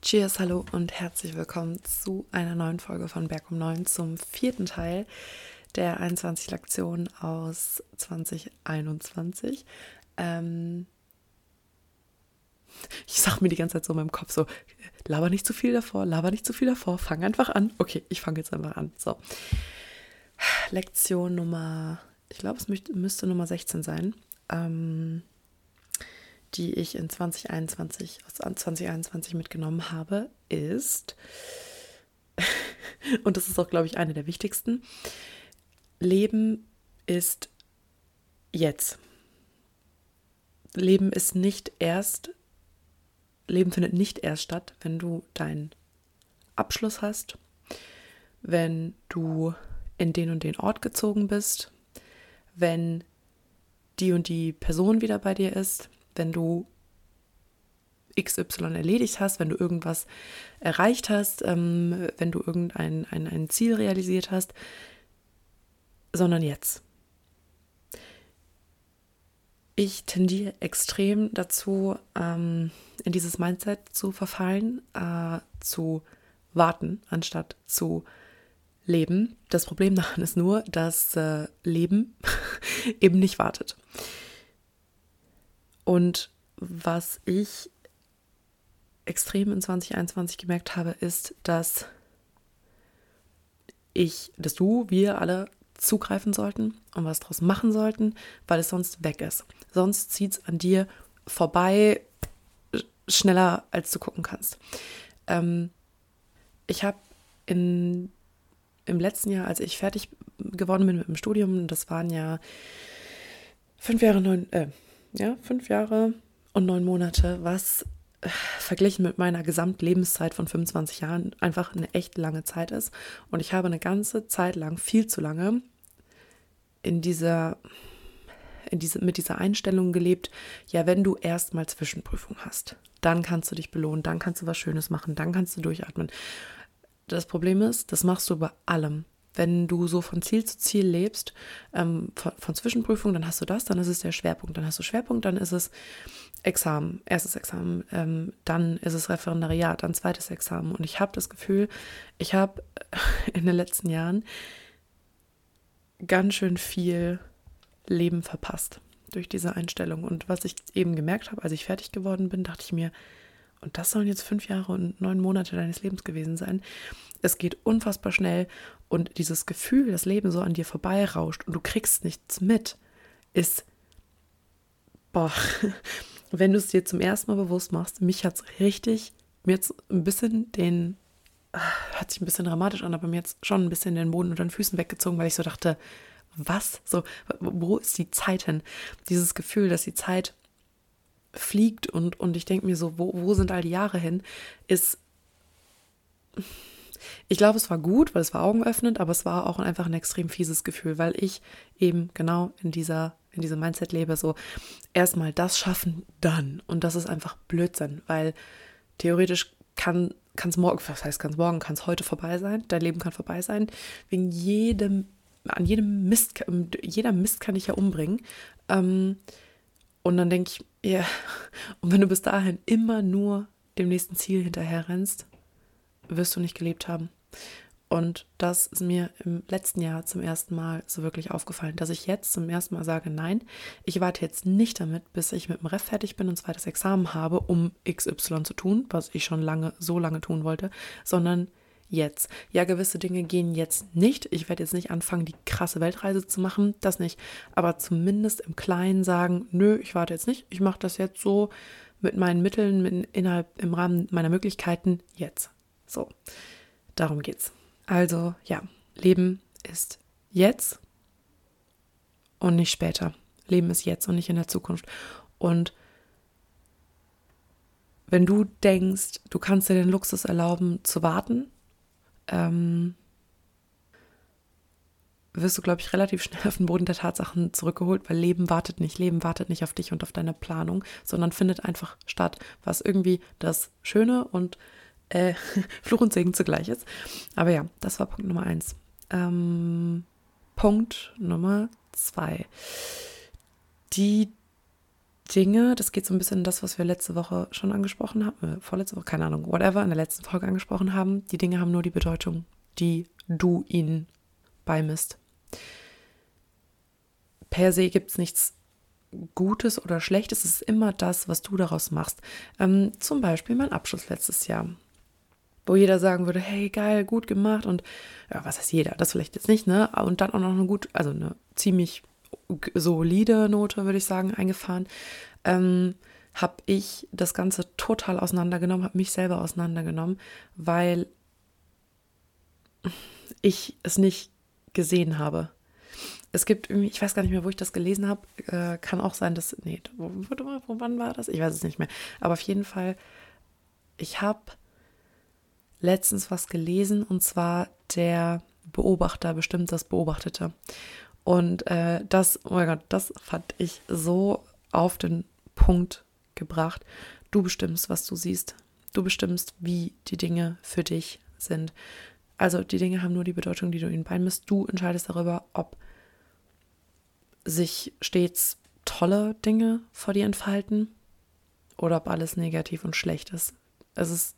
Cheers, hallo und herzlich willkommen zu einer neuen Folge von Berg um 9 zum vierten Teil der 21 Lektionen aus 2021. Ähm ich sag mir die ganze Zeit so in meinem Kopf so, laber nicht zu viel davor, laber nicht zu viel davor, fang einfach an. Okay, ich fange jetzt einfach an. So. Lektion Nummer, ich glaube, es müsste Nummer 16 sein. Ähm die ich in 2021 aus 2021 mitgenommen habe, ist, und das ist auch, glaube ich, eine der wichtigsten, Leben ist jetzt. Leben ist nicht erst, Leben findet nicht erst statt, wenn du deinen Abschluss hast, wenn du in den und den Ort gezogen bist, wenn die und die Person wieder bei dir ist, wenn du XY erledigt hast, wenn du irgendwas erreicht hast, ähm, wenn du irgendein ein, ein Ziel realisiert hast, sondern jetzt. Ich tendiere extrem dazu, ähm, in dieses Mindset zu verfallen, äh, zu warten, anstatt zu leben. Das Problem daran ist nur, dass äh, Leben eben nicht wartet. Und was ich extrem in 2021 gemerkt habe, ist, dass ich, dass du, wir alle zugreifen sollten und was draus machen sollten, weil es sonst weg ist. Sonst zieht es an dir vorbei schneller, als du gucken kannst. Ähm, ich habe im letzten Jahr, als ich fertig geworden bin mit dem Studium, das waren ja fünf Jahre, neun, äh, ja, fünf Jahre und neun Monate, was äh, verglichen mit meiner Gesamtlebenszeit von 25 Jahren einfach eine echt lange Zeit ist. Und ich habe eine ganze Zeit lang, viel zu lange, in dieser, in diese, mit dieser Einstellung gelebt, ja, wenn du erstmal Zwischenprüfung hast, dann kannst du dich belohnen, dann kannst du was Schönes machen, dann kannst du durchatmen. Das Problem ist, das machst du bei allem wenn du so von Ziel zu Ziel lebst, ähm, von, von Zwischenprüfung, dann hast du das, dann ist es der Schwerpunkt. Dann hast du Schwerpunkt, dann ist es Examen, erstes Examen, ähm, dann ist es Referendariat, dann zweites Examen. Und ich habe das Gefühl, ich habe in den letzten Jahren ganz schön viel Leben verpasst durch diese Einstellung. Und was ich eben gemerkt habe, als ich fertig geworden bin, dachte ich mir, und das sollen jetzt fünf Jahre und neun Monate deines Lebens gewesen sein. Es geht unfassbar schnell und dieses Gefühl, das Leben so an dir vorbeirauscht und du kriegst nichts mit, ist, boah, wenn du es dir zum ersten Mal bewusst machst, mich hat es richtig, mir jetzt ein bisschen den, ah, hört sich ein bisschen dramatisch an, aber mir jetzt schon ein bisschen den Boden unter den Füßen weggezogen, weil ich so dachte, was? So, wo ist die Zeit hin? Dieses Gefühl, dass die Zeit fliegt und, und ich denke mir so, wo, wo sind all die Jahre hin, ist ich glaube, es war gut, weil es war augenöffnend, aber es war auch einfach ein extrem fieses Gefühl, weil ich eben genau in dieser in diesem Mindset lebe, so erstmal das schaffen, dann. Und das ist einfach Blödsinn, weil theoretisch kann es morgen, was heißt kann es morgen, kann es heute vorbei sein, dein Leben kann vorbei sein. Wegen jedem, an jedem Mist, jeder Mist kann dich ja umbringen. Ähm, und dann denke ich, ja, und wenn du bis dahin immer nur dem nächsten Ziel hinterher rennst, wirst du nicht gelebt haben. Und das ist mir im letzten Jahr zum ersten Mal so wirklich aufgefallen, dass ich jetzt zum ersten Mal sage, nein, ich warte jetzt nicht damit, bis ich mit dem Ref fertig bin und zweites Examen habe, um XY zu tun, was ich schon lange, so lange tun wollte, sondern jetzt. Ja, gewisse Dinge gehen jetzt nicht. Ich werde jetzt nicht anfangen, die krasse Weltreise zu machen, das nicht. Aber zumindest im Kleinen sagen, nö, ich warte jetzt nicht, ich mache das jetzt so mit meinen Mitteln, mit, innerhalb, im Rahmen meiner Möglichkeiten jetzt. So, darum geht's. Also ja, Leben ist jetzt und nicht später. Leben ist jetzt und nicht in der Zukunft. Und wenn du denkst, du kannst dir den Luxus erlauben zu warten, ähm, wirst du, glaube ich, relativ schnell auf den Boden der Tatsachen zurückgeholt, weil Leben wartet nicht. Leben wartet nicht auf dich und auf deine Planung, sondern findet einfach statt, was irgendwie das Schöne und äh, Fluch und Segen zugleich ist. Aber ja, das war Punkt Nummer eins. Ähm, Punkt Nummer zwei. Die Dinge, das geht so ein bisschen in das, was wir letzte Woche schon angesprochen haben, äh, vorletzte Woche, keine Ahnung, whatever, in der letzten Folge angesprochen haben. Die Dinge haben nur die Bedeutung, die du ihnen beimisst. Per se gibt es nichts Gutes oder Schlechtes, es ist immer das, was du daraus machst. Ähm, zum Beispiel mein Abschluss letztes Jahr, wo jeder sagen würde, hey, geil, gut gemacht und ja, was heißt jeder, das vielleicht jetzt nicht, ne? Und dann auch noch eine gut, also eine ziemlich solide Note, würde ich sagen, eingefahren. Ähm, habe ich das Ganze total auseinandergenommen, habe mich selber auseinandergenommen, weil ich es nicht gesehen habe es gibt irgendwie, ich weiß gar nicht mehr, wo ich das gelesen habe. Äh, kann auch sein, dass. Nee, mal, wo, wann war das? Ich weiß es nicht mehr. Aber auf jeden Fall, ich habe letztens was gelesen und zwar der Beobachter bestimmt das Beobachtete. Und äh, das, oh mein Gott, das fand ich so auf den Punkt gebracht. Du bestimmst, was du siehst. Du bestimmst, wie die Dinge für dich sind. Also die Dinge haben nur die Bedeutung, die du ihnen beimisst. Du entscheidest darüber, ob sich stets tolle Dinge vor dir entfalten oder ob alles negativ und schlecht ist. Es ist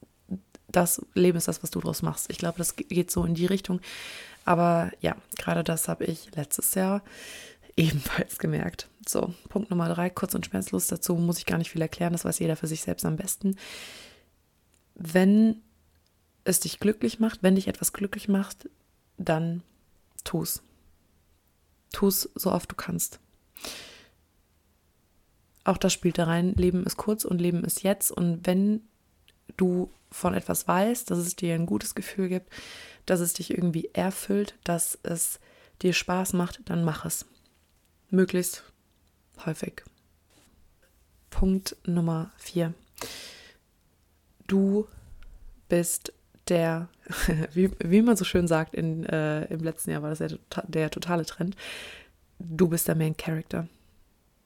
das Leben ist das, was du daraus machst. Ich glaube, das geht so in die Richtung. Aber ja, gerade das habe ich letztes Jahr ebenfalls gemerkt. So, Punkt Nummer drei, kurz und schmerzlos. Dazu muss ich gar nicht viel erklären, das weiß jeder für sich selbst am besten. Wenn es dich glücklich macht, wenn dich etwas glücklich macht, dann tu es. Tu es so oft du kannst. Auch das spielt da rein. Leben ist kurz und Leben ist jetzt. Und wenn du von etwas weißt, dass es dir ein gutes Gefühl gibt, dass es dich irgendwie erfüllt, dass es dir Spaß macht, dann mach es. Möglichst häufig. Punkt Nummer vier. Du bist der, wie, wie man so schön sagt, in, äh, im letzten Jahr war das ja der, der totale Trend. Du bist der Main Character.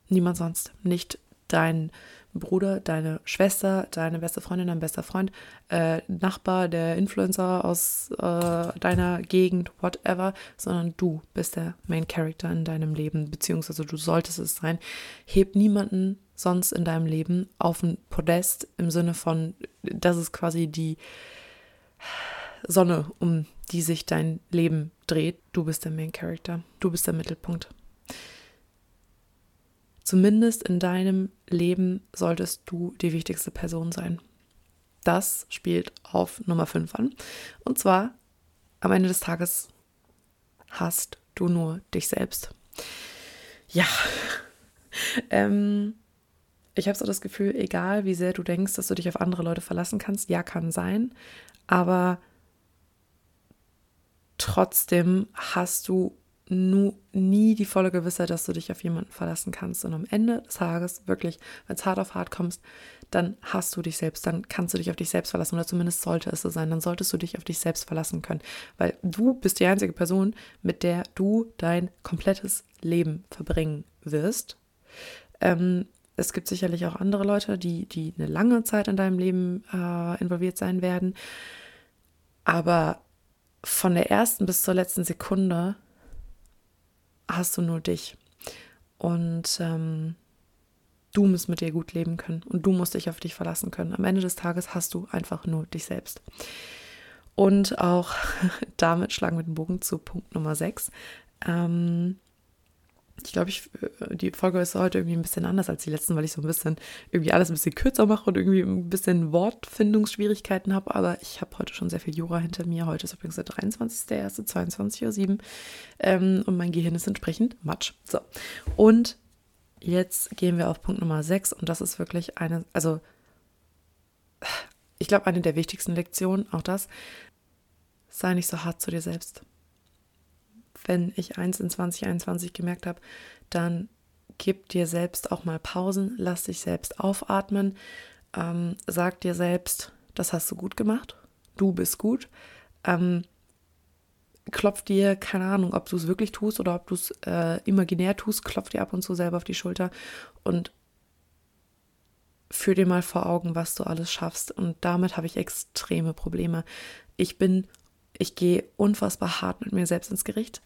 Niemand sonst. Nicht dein Bruder, deine Schwester, deine beste Freundin, dein bester Freund, äh, Nachbar, der Influencer aus äh, deiner Gegend, whatever, sondern du bist der Main Character in deinem Leben, beziehungsweise du solltest es sein. Heb niemanden sonst in deinem Leben auf ein Podest im Sinne von, das ist quasi die, Sonne, um die sich dein Leben dreht. Du bist der Main Character. Du bist der Mittelpunkt. Zumindest in deinem Leben solltest du die wichtigste Person sein. Das spielt auf Nummer 5 an. Und zwar, am Ende des Tages hast du nur dich selbst. Ja. Ähm, ich habe so das Gefühl, egal wie sehr du denkst, dass du dich auf andere Leute verlassen kannst, ja, kann sein aber trotzdem hast du nu, nie die volle Gewissheit, dass du dich auf jemanden verlassen kannst. Und am Ende des Tages, wirklich, wenn es hart auf hart kommst, dann hast du dich selbst, dann kannst du dich auf dich selbst verlassen oder zumindest sollte es so sein, dann solltest du dich auf dich selbst verlassen können, weil du bist die einzige Person, mit der du dein komplettes Leben verbringen wirst. Ähm, es gibt sicherlich auch andere Leute, die, die eine lange Zeit in deinem Leben äh, involviert sein werden. Aber von der ersten bis zur letzten Sekunde hast du nur dich. Und ähm, du musst mit dir gut leben können und du musst dich auf dich verlassen können. Am Ende des Tages hast du einfach nur dich selbst. Und auch damit schlagen wir den Bogen zu Punkt Nummer 6. Ähm, ich glaube, ich, äh, die Folge ist heute irgendwie ein bisschen anders als die letzten, weil ich so ein bisschen irgendwie alles ein bisschen kürzer mache und irgendwie ein bisschen Wortfindungsschwierigkeiten habe. Aber ich habe heute schon sehr viel Jura hinter mir. Heute ist übrigens der 23.01., 22.07 Uhr. Ähm, und mein Gehirn ist entsprechend matsch. So. Und jetzt gehen wir auf Punkt Nummer 6. Und das ist wirklich eine, also ich glaube, eine der wichtigsten Lektionen, auch das. Sei nicht so hart zu dir selbst wenn ich eins in 2021 gemerkt habe, dann gib dir selbst auch mal Pausen, lass dich selbst aufatmen, ähm, sag dir selbst, das hast du gut gemacht, du bist gut. Ähm, klopf dir, keine Ahnung, ob du es wirklich tust oder ob du es äh, imaginär tust, klopf dir ab und zu selber auf die Schulter und führ dir mal vor Augen, was du alles schaffst. Und damit habe ich extreme Probleme. Ich bin ich gehe unfassbar hart mit mir selbst ins Gericht.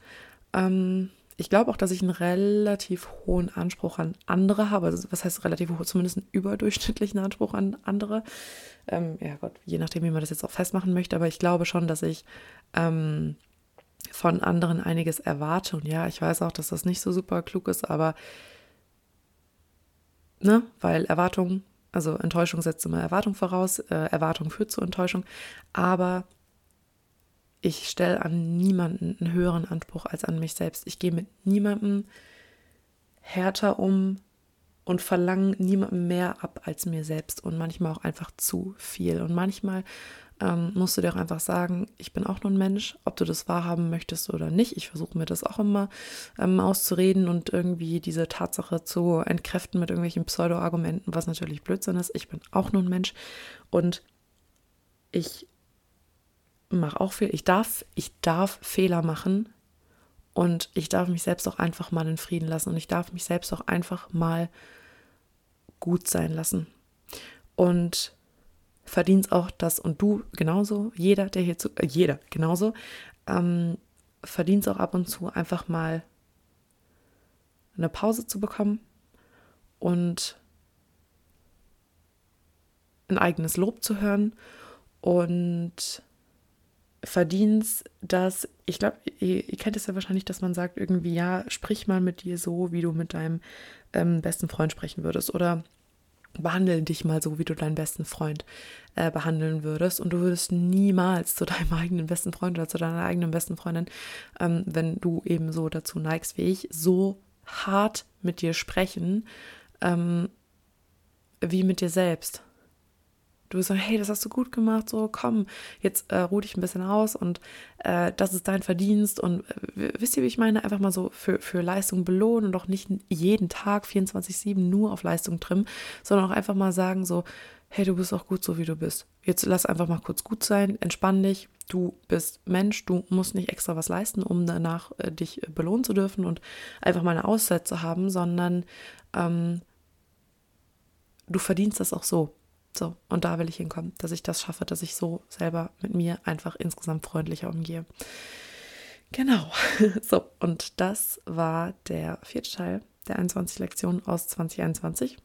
Ähm, ich glaube auch, dass ich einen relativ hohen Anspruch an andere habe. Also, was heißt relativ hoch? Zumindest einen überdurchschnittlichen Anspruch an andere. Ähm, ja Gott, je nachdem, wie man das jetzt auch festmachen möchte. Aber ich glaube schon, dass ich ähm, von anderen einiges erwarte. Und ja, ich weiß auch, dass das nicht so super klug ist, aber ne, weil Erwartung, also Enttäuschung setzt immer Erwartung voraus, äh, Erwartung führt zu Enttäuschung. Aber ich stelle an niemanden einen höheren Anspruch als an mich selbst. Ich gehe mit niemandem härter um und verlange niemandem mehr ab als mir selbst und manchmal auch einfach zu viel. Und manchmal ähm, musst du dir auch einfach sagen, ich bin auch nur ein Mensch, ob du das wahrhaben möchtest oder nicht. Ich versuche mir das auch immer ähm, auszureden und irgendwie diese Tatsache zu entkräften mit irgendwelchen Pseudo-Argumenten, was natürlich Blödsinn ist. Ich bin auch nur ein Mensch und ich mache auch viel. Ich darf, ich darf Fehler machen und ich darf mich selbst auch einfach mal in Frieden lassen und ich darf mich selbst auch einfach mal gut sein lassen. Und verdient auch das und du genauso, jeder, der hier zu, äh, jeder genauso, ähm, verdient es auch ab und zu einfach mal eine Pause zu bekommen und ein eigenes Lob zu hören und Verdienst, dass, ich glaube, ihr, ihr, kennt es ja wahrscheinlich, dass man sagt irgendwie, ja, sprich mal mit dir so, wie du mit deinem ähm, besten Freund sprechen würdest oder behandle dich mal so, wie du deinen besten Freund äh, behandeln würdest und du würdest niemals zu deinem eigenen besten Freund oder zu deiner eigenen besten Freundin, ähm, wenn du eben so dazu neigst wie ich, so hart mit dir sprechen, ähm, wie mit dir selbst. Du wirst sagen, hey, das hast du gut gemacht, so komm, jetzt äh, ruh dich ein bisschen aus und äh, das ist dein Verdienst und äh, wisst ihr, wie ich meine? Einfach mal so für, für Leistung belohnen und auch nicht jeden Tag 24-7 nur auf Leistung trimmen, sondern auch einfach mal sagen so, hey, du bist auch gut so, wie du bist. Jetzt lass einfach mal kurz gut sein, entspann dich, du bist Mensch, du musst nicht extra was leisten, um danach äh, dich belohnen zu dürfen und einfach mal eine Auszeit zu haben, sondern ähm, du verdienst das auch so. So, und da will ich hinkommen, dass ich das schaffe, dass ich so selber mit mir einfach insgesamt freundlicher umgehe. Genau. So, und das war der vierte Teil der 21 Lektionen aus 2021.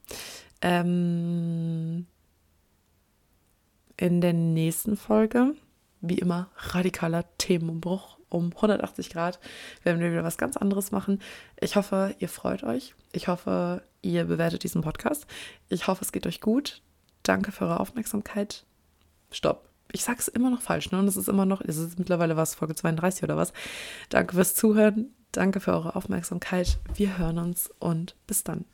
Ähm, in der nächsten Folge, wie immer, radikaler Themenumbruch um 180 Grad, werden wir wieder was ganz anderes machen. Ich hoffe, ihr freut euch. Ich hoffe, ihr bewertet diesen Podcast. Ich hoffe, es geht euch gut. Danke für eure Aufmerksamkeit. Stopp. Ich sag's immer noch falsch, ne? Und es ist immer noch, es ist mittlerweile was, Folge 32 oder was. Danke fürs Zuhören. Danke für eure Aufmerksamkeit. Wir hören uns und bis dann.